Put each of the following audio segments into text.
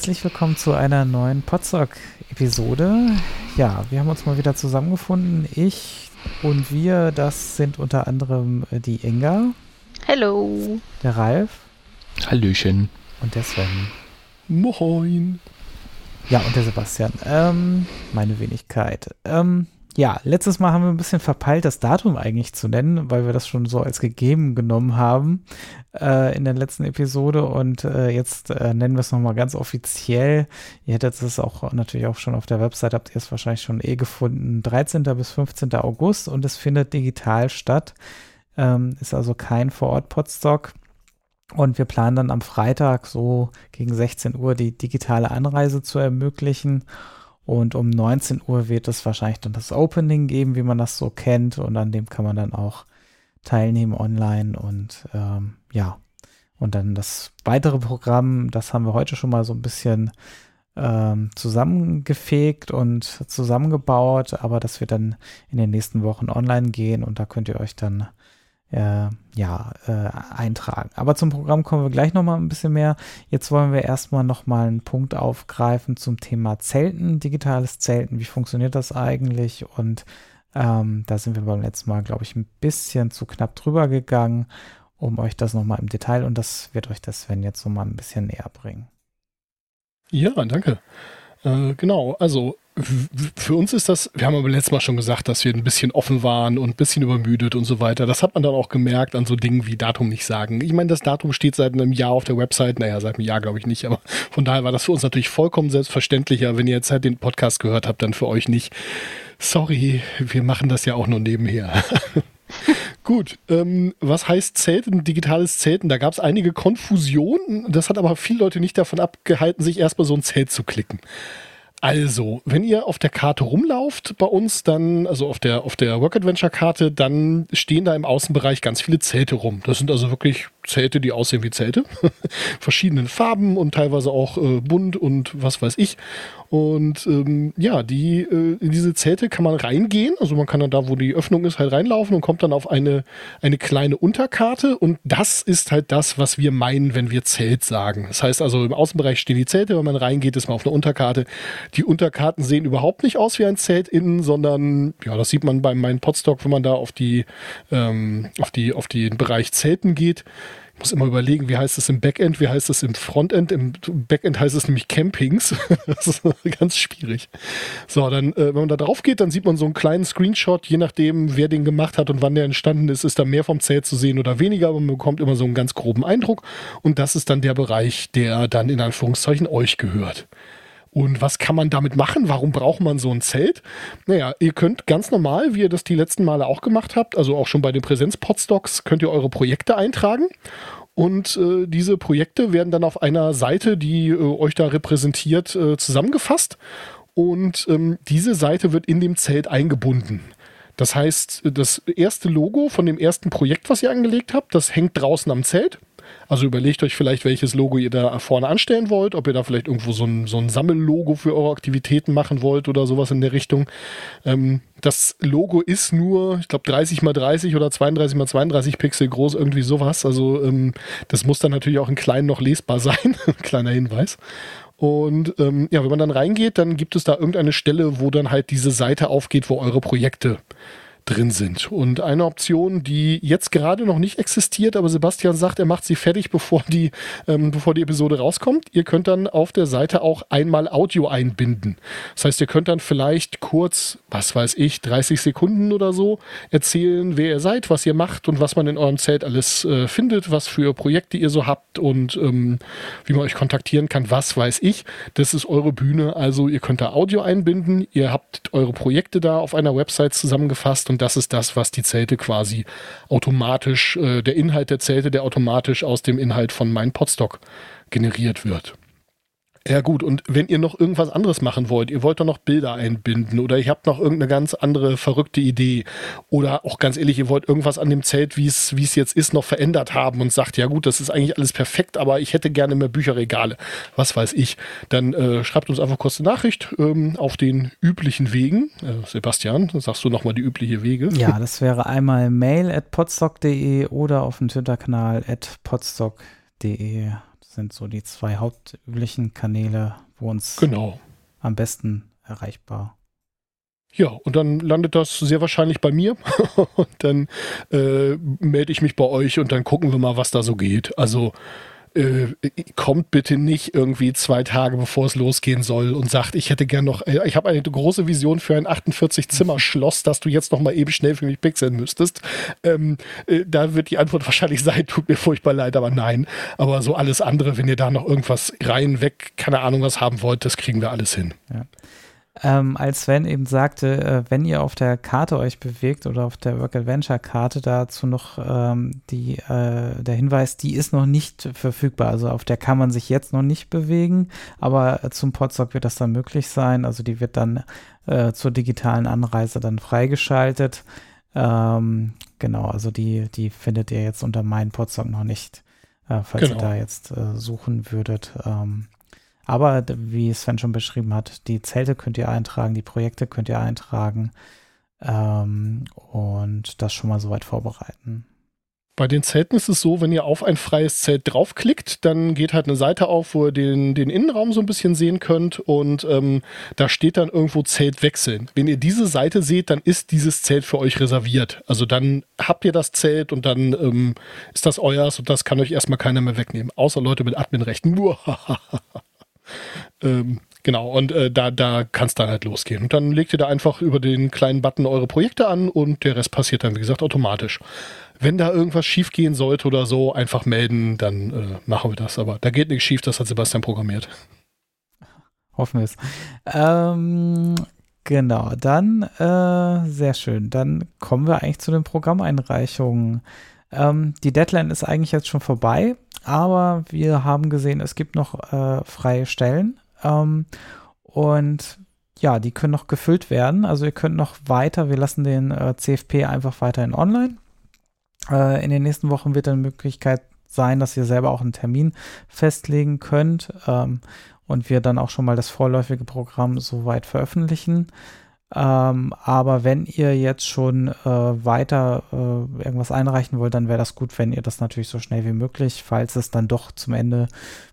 herzlich willkommen zu einer neuen Podstock-Episode. Ja, wir haben uns mal wieder zusammengefunden. Ich und wir, das sind unter anderem äh, die Inga. Hallo. Der Ralf. Hallöchen. Und der Sven. Moin. Ja, und der Sebastian. Ähm, meine Wenigkeit. Ähm, ja, letztes Mal haben wir ein bisschen verpeilt, das Datum eigentlich zu nennen, weil wir das schon so als gegeben genommen haben äh, in der letzten Episode. Und äh, jetzt äh, nennen wir es nochmal ganz offiziell. Ihr hättet es auch natürlich auch schon auf der Website, habt ihr es wahrscheinlich schon eh gefunden. 13. bis 15. August und es findet digital statt. Ähm, ist also kein Vor-Ort-Podstock. Und wir planen dann am Freitag so gegen 16 Uhr die digitale Anreise zu ermöglichen. Und um 19 Uhr wird es wahrscheinlich dann das Opening geben, wie man das so kennt. Und an dem kann man dann auch teilnehmen online. Und ähm, ja, und dann das weitere Programm, das haben wir heute schon mal so ein bisschen ähm, zusammengefegt und zusammengebaut. Aber das wird dann in den nächsten Wochen online gehen. Und da könnt ihr euch dann äh, ja, äh, eintragen. Aber zum Programm kommen wir gleich nochmal ein bisschen mehr. Jetzt wollen wir erstmal nochmal einen Punkt aufgreifen zum Thema Zelten, digitales Zelten. Wie funktioniert das eigentlich? Und ähm, da sind wir beim letzten Mal, glaube ich, ein bisschen zu knapp drüber gegangen, um euch das nochmal im Detail und das wird euch das Sven jetzt nochmal ein bisschen näher bringen. Ja, danke. Äh, genau, also für uns ist das, wir haben aber letztes Mal schon gesagt, dass wir ein bisschen offen waren und ein bisschen übermüdet und so weiter. Das hat man dann auch gemerkt an so Dingen wie Datum nicht sagen. Ich meine, das Datum steht seit einem Jahr auf der Website. Naja, seit einem Jahr glaube ich nicht, aber von daher war das für uns natürlich vollkommen selbstverständlicher. Wenn ihr jetzt halt den Podcast gehört habt, dann für euch nicht. Sorry, wir machen das ja auch nur nebenher. Gut, ähm, was heißt Zelten, digitales Zelten? Da gab es einige Konfusionen. Das hat aber viele Leute nicht davon abgehalten, sich erstmal so ein Zelt zu klicken. Also, wenn ihr auf der Karte rumlauft bei uns, dann, also auf der, auf der Work Adventure Karte, dann stehen da im Außenbereich ganz viele Zelte rum. Das sind also wirklich Zelte, die aussehen wie Zelte. Verschiedenen Farben und teilweise auch äh, bunt und was weiß ich. Und ähm, ja, die, äh, in diese Zelte kann man reingehen. Also man kann dann da, wo die Öffnung ist, halt reinlaufen und kommt dann auf eine, eine kleine Unterkarte. Und das ist halt das, was wir meinen, wenn wir Zelt sagen. Das heißt also, im Außenbereich stehen die Zelte. Wenn man reingeht, ist man auf einer Unterkarte. Die Unterkarten sehen überhaupt nicht aus wie ein Zelt innen, sondern ja, das sieht man bei meinem Podstock, wenn man da auf die, ähm, auf die, auf den Bereich Zelten geht muss immer überlegen, wie heißt es im Backend, wie heißt es im Frontend. Im Backend heißt es nämlich Campings. das ist ganz schwierig. So, dann, äh, wenn man da drauf geht, dann sieht man so einen kleinen Screenshot, je nachdem, wer den gemacht hat und wann der entstanden ist, ist da mehr vom Zelt zu sehen oder weniger, aber man bekommt immer so einen ganz groben Eindruck. Und das ist dann der Bereich, der dann in Anführungszeichen euch gehört. Und was kann man damit machen? Warum braucht man so ein Zelt? Naja, ihr könnt ganz normal, wie ihr das die letzten Male auch gemacht habt, also auch schon bei den Präsenz-Podstocks, könnt ihr eure Projekte eintragen. Und äh, diese Projekte werden dann auf einer Seite, die äh, euch da repräsentiert, äh, zusammengefasst. Und ähm, diese Seite wird in dem Zelt eingebunden. Das heißt, das erste Logo von dem ersten Projekt, was ihr angelegt habt, das hängt draußen am Zelt. Also überlegt euch vielleicht, welches Logo ihr da vorne anstellen wollt, ob ihr da vielleicht irgendwo so ein, so ein Sammellogo für eure Aktivitäten machen wollt oder sowas in der Richtung. Ähm, das Logo ist nur, ich glaube, 30 mal 30 oder 32 mal 32 Pixel groß, irgendwie sowas. Also ähm, das muss dann natürlich auch in klein noch lesbar sein. Kleiner Hinweis. Und ähm, ja, wenn man dann reingeht, dann gibt es da irgendeine Stelle, wo dann halt diese Seite aufgeht, wo eure Projekte drin sind. Und eine Option, die jetzt gerade noch nicht existiert, aber Sebastian sagt, er macht sie fertig, bevor die, ähm, bevor die Episode rauskommt. Ihr könnt dann auf der Seite auch einmal Audio einbinden. Das heißt, ihr könnt dann vielleicht kurz, was weiß ich, 30 Sekunden oder so erzählen, wer ihr seid, was ihr macht und was man in eurem Zelt alles äh, findet, was für Projekte ihr so habt und ähm, wie man euch kontaktieren kann, was weiß ich. Das ist eure Bühne. Also ihr könnt da Audio einbinden. Ihr habt eure Projekte da auf einer Website zusammengefasst und das ist das, was die Zelte quasi automatisch, äh, der Inhalt der Zelte, der automatisch aus dem Inhalt von meinem Podstock generiert wird. Ja gut, und wenn ihr noch irgendwas anderes machen wollt, ihr wollt doch noch Bilder einbinden oder ihr habt noch irgendeine ganz andere verrückte Idee oder auch ganz ehrlich, ihr wollt irgendwas an dem Zelt, wie es wie es jetzt ist, noch verändert haben und sagt, ja gut, das ist eigentlich alles perfekt, aber ich hätte gerne mehr Bücherregale, was weiß ich, dann äh, schreibt uns einfach kurz eine Nachricht ähm, auf den üblichen Wegen. Äh, Sebastian, sagst du nochmal die übliche Wege? Ja, das wäre einmal mail at podstock.de oder auf dem Twitter-Kanal at podstock.de Das sind so die zwei hauptüblichen Kanäle, wo uns genau. am besten erreichbar. Ja, und dann landet das sehr wahrscheinlich bei mir. und dann äh, melde ich mich bei euch und dann gucken wir mal, was da so geht. Also äh, kommt bitte nicht irgendwie zwei Tage bevor es losgehen soll und sagt, ich hätte gern noch, äh, ich habe eine große Vision für ein 48-Zimmer-Schloss, das du jetzt noch mal eben schnell für mich pixeln müsstest. Ähm, äh, da wird die Antwort wahrscheinlich sein, tut mir furchtbar leid, aber nein. Aber so alles andere, wenn ihr da noch irgendwas rein, weg, keine Ahnung was haben wollt, das kriegen wir alles hin. Ja ähm, als Sven eben sagte, äh, wenn ihr auf der Karte euch bewegt oder auf der Work Adventure Karte dazu noch ähm, die, äh, der Hinweis, die ist noch nicht verfügbar. Also auf der kann man sich jetzt noch nicht bewegen, aber zum Podstock wird das dann möglich sein. Also die wird dann äh, zur digitalen Anreise dann freigeschaltet. Ähm, genau, also die, die findet ihr jetzt unter meinen Podstock noch nicht, äh, falls genau. ihr da jetzt äh, suchen würdet. Aber wie Sven schon beschrieben hat, die Zelte könnt ihr eintragen, die Projekte könnt ihr eintragen ähm, und das schon mal soweit vorbereiten. Bei den Zelten ist es so, wenn ihr auf ein freies Zelt draufklickt, dann geht halt eine Seite auf, wo ihr den, den Innenraum so ein bisschen sehen könnt und ähm, da steht dann irgendwo Zelt wechseln. Wenn ihr diese Seite seht, dann ist dieses Zelt für euch reserviert. Also dann habt ihr das Zelt und dann ähm, ist das euers und das kann euch erstmal keiner mehr wegnehmen, außer Leute mit Adminrechten. Ähm, genau, und äh, da, da kann es dann halt losgehen. Und dann legt ihr da einfach über den kleinen Button eure Projekte an und der Rest passiert dann, wie gesagt, automatisch. Wenn da irgendwas schief gehen sollte oder so, einfach melden, dann äh, machen wir das. Aber da geht nichts schief, das hat Sebastian programmiert. Hoffen wir es. Ähm, genau, dann äh, sehr schön. Dann kommen wir eigentlich zu den Programmeinreichungen. Ähm, die Deadline ist eigentlich jetzt schon vorbei aber wir haben gesehen, es gibt noch äh, freie Stellen. Ähm, und ja, die können noch gefüllt werden. Also ihr könnt noch weiter, wir lassen den äh, CFP einfach weiterhin online. Äh, in den nächsten Wochen wird dann Möglichkeit sein, dass ihr selber auch einen Termin festlegen könnt ähm, und wir dann auch schon mal das vorläufige Programm soweit veröffentlichen. Ähm, aber wenn ihr jetzt schon äh, weiter äh, irgendwas einreichen wollt, dann wäre das gut, wenn ihr das natürlich so schnell wie möglich, falls es dann doch zum Ende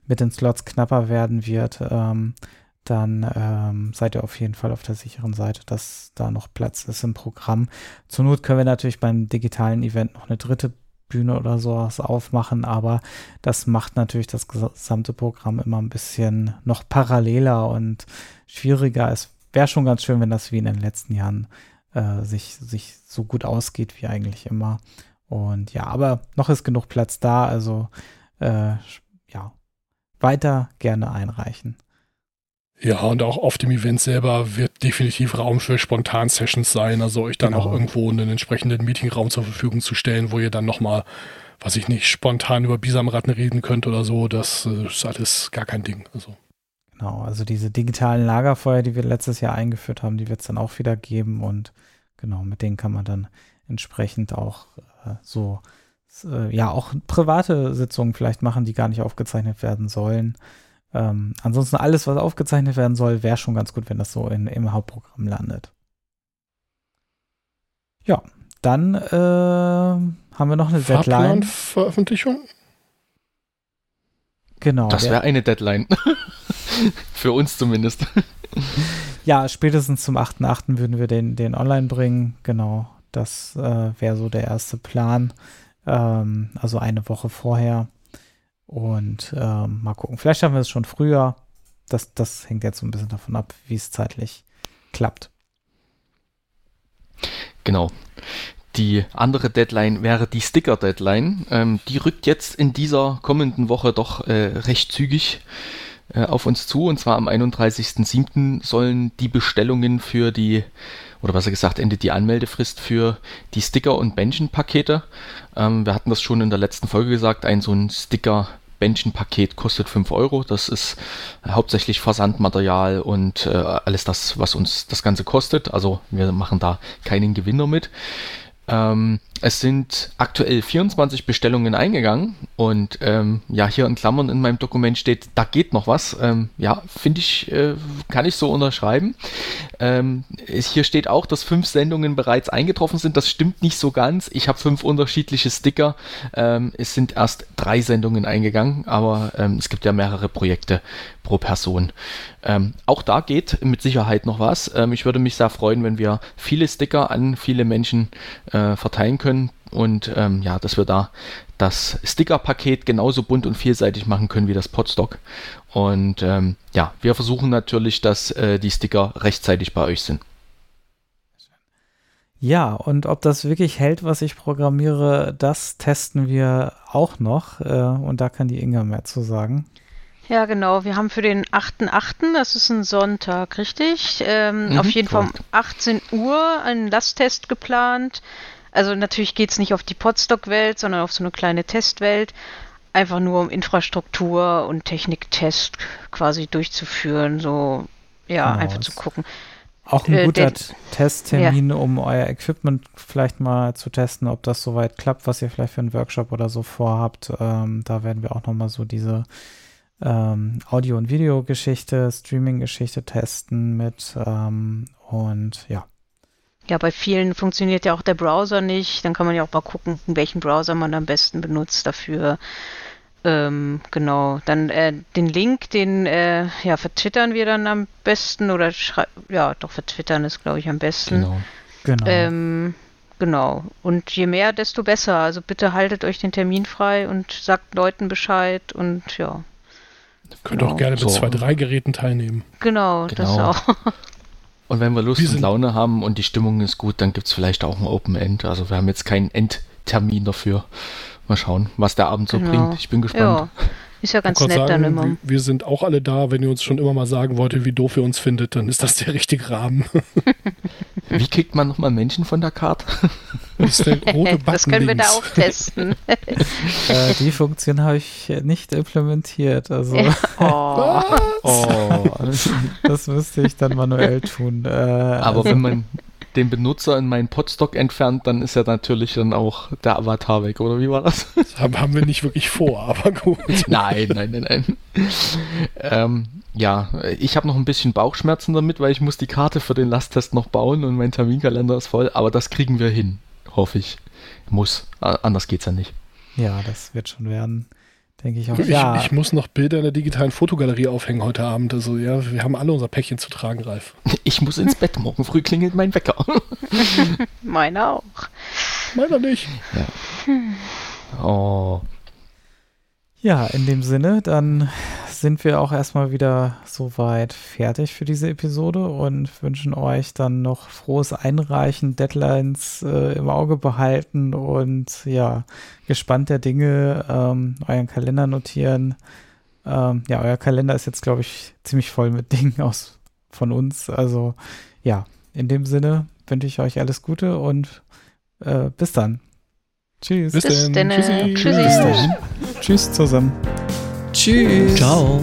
mit den Slots knapper werden wird, ähm, dann ähm, seid ihr auf jeden Fall auf der sicheren Seite, dass da noch Platz ist im Programm. Zur Not können wir natürlich beim digitalen Event noch eine dritte Bühne oder sowas aufmachen, aber das macht natürlich das gesamte Programm immer ein bisschen noch paralleler und schwieriger. Es wäre schon ganz schön, wenn das wie in den letzten Jahren äh, sich, sich so gut ausgeht wie eigentlich immer. Und ja, aber noch ist genug Platz da, also äh, ja, weiter gerne einreichen. Ja, und auch auf dem Event selber wird definitiv Raum für Spontan-Sessions sein, also euch dann genau. auch irgendwo einen entsprechenden Meetingraum zur Verfügung zu stellen, wo ihr dann nochmal, was ich nicht, spontan über Bisamratten reden könnt oder so, das äh, ist alles gar kein Ding. Also. Genau, also diese digitalen Lagerfeuer, die wir letztes Jahr eingeführt haben, die wird es dann auch wieder geben und genau, mit denen kann man dann entsprechend auch äh, so, äh, ja, auch private Sitzungen vielleicht machen, die gar nicht aufgezeichnet werden sollen. Ähm, ansonsten alles, was aufgezeichnet werden soll, wäre schon ganz gut, wenn das so in, im Hauptprogramm landet. Ja, dann äh, haben wir noch eine Deadline. Veröffentlichung? Genau. Das wäre eine Deadline. Für uns zumindest. Ja, spätestens zum 8.8. würden wir den, den online bringen. Genau. Das äh, wäre so der erste Plan. Ähm, also eine Woche vorher. Und ähm, mal gucken. Vielleicht schaffen wir es schon früher. Das, das hängt jetzt so ein bisschen davon ab, wie es zeitlich klappt. Genau. Die andere Deadline wäre die Sticker-Deadline. Ähm, die rückt jetzt in dieser kommenden Woche doch äh, recht zügig auf uns zu. Und zwar am 31.07. sollen die Bestellungen für die, oder was er gesagt, endet die Anmeldefrist für die Sticker- und Bändchenpakete. Ähm, wir hatten das schon in der letzten Folge gesagt, ein so ein Sticker- Bändchenpaket kostet 5 Euro. Das ist hauptsächlich Versandmaterial und äh, alles das, was uns das Ganze kostet. Also wir machen da keinen Gewinner mit. Ähm, es sind aktuell 24 Bestellungen eingegangen und ähm, ja, hier in Klammern in meinem Dokument steht, da geht noch was. Ähm, ja, finde ich, äh, kann ich so unterschreiben. Ähm, hier steht auch, dass fünf Sendungen bereits eingetroffen sind. Das stimmt nicht so ganz. Ich habe fünf unterschiedliche Sticker. Ähm, es sind erst drei Sendungen eingegangen, aber ähm, es gibt ja mehrere Projekte pro Person. Ähm, auch da geht mit Sicherheit noch was. Ich würde mich sehr freuen, wenn wir viele Sticker an viele Menschen äh, verteilen können und ähm, ja, dass wir da das Sticker-Paket genauso bunt und vielseitig machen können wie das Podstock. Und ähm, ja, wir versuchen natürlich, dass äh, die Sticker rechtzeitig bei euch sind. Ja, und ob das wirklich hält, was ich programmiere, das testen wir auch noch. Äh, und da kann die Inga mehr zu sagen. Ja, genau. Wir haben für den 8.8., das ist ein Sonntag, richtig? Ähm, mhm, auf jeden Fall um 18 Uhr einen Lasttest geplant. Also natürlich geht es nicht auf die Podstock-Welt, sondern auf so eine kleine Testwelt. Einfach nur um Infrastruktur und Techniktest quasi durchzuführen. So, ja, genau, einfach zu gucken. Auch ein äh, guter Testtermin, ja. um euer Equipment vielleicht mal zu testen, ob das soweit klappt, was ihr vielleicht für einen Workshop oder so vorhabt. Ähm, da werden wir auch nochmal so diese ähm, Audio- und Videogeschichte, Streaming-Geschichte testen mit ähm, und ja. Ja, bei vielen funktioniert ja auch der Browser nicht. Dann kann man ja auch mal gucken, welchen Browser man am besten benutzt dafür. Ähm, genau. Dann äh, den Link, den äh, ja, vertwittern wir dann am besten oder ja, doch vertwittern ist, glaube ich, am besten. Genau. Genau. Ähm, genau. Und je mehr, desto besser. Also bitte haltet euch den Termin frei und sagt Leuten Bescheid und ja. Könnt genau. auch gerne mit so. zwei, drei Geräten teilnehmen. Genau, genau. das auch. Und wenn wir Lust wir und Laune haben und die Stimmung ist gut, dann gibt es vielleicht auch ein Open End. Also wir haben jetzt keinen Endtermin dafür. Mal schauen, was der Abend so genau. bringt. Ich bin gespannt. Ja. Ist ja ganz nett sagen, dann immer. Wir sind auch alle da. Wenn ihr uns schon immer mal sagen wolltet, wie doof ihr uns findet, dann ist das der richtige Rahmen. wie kriegt man nochmal Menschen von der Karte? Das, ist der rote Button das können wir da auch testen. äh, die Funktion habe ich nicht implementiert. Also. Oh. oh. Das müsste ich dann manuell tun. Äh, Aber also. wenn man den Benutzer in meinen Podstock entfernt, dann ist ja natürlich dann auch der Avatar weg, oder wie war das? Das haben wir nicht wirklich vor, aber gut. nein, nein, nein, nein. ähm, ja, ich habe noch ein bisschen Bauchschmerzen damit, weil ich muss die Karte für den Lasttest noch bauen und mein Terminkalender ist voll, aber das kriegen wir hin, hoffe ich. Muss, anders geht's ja nicht. Ja, das wird schon werden. Denke ich auch. Ich, ja. ich muss noch Bilder in der digitalen Fotogalerie aufhängen heute Abend. Also ja, wir haben alle unser Päckchen zu tragen, Ralf. Ich muss ins Bett. Morgen früh klingelt mein Wecker. Meiner auch. Meiner nicht. Ja. Oh. Ja, in dem Sinne, dann sind wir auch erstmal wieder soweit fertig für diese Episode und wünschen euch dann noch frohes Einreichen, Deadlines äh, im Auge behalten und ja, gespannt der Dinge, ähm, euren Kalender notieren. Ähm, ja, euer Kalender ist jetzt, glaube ich, ziemlich voll mit Dingen aus von uns. Also ja, in dem Sinne wünsche ich euch alles Gute und äh, bis dann. Tschüss. Bis, bis dann. Tschüssi. Tschüssi. Bis dann. Tschüss zusammen. 去找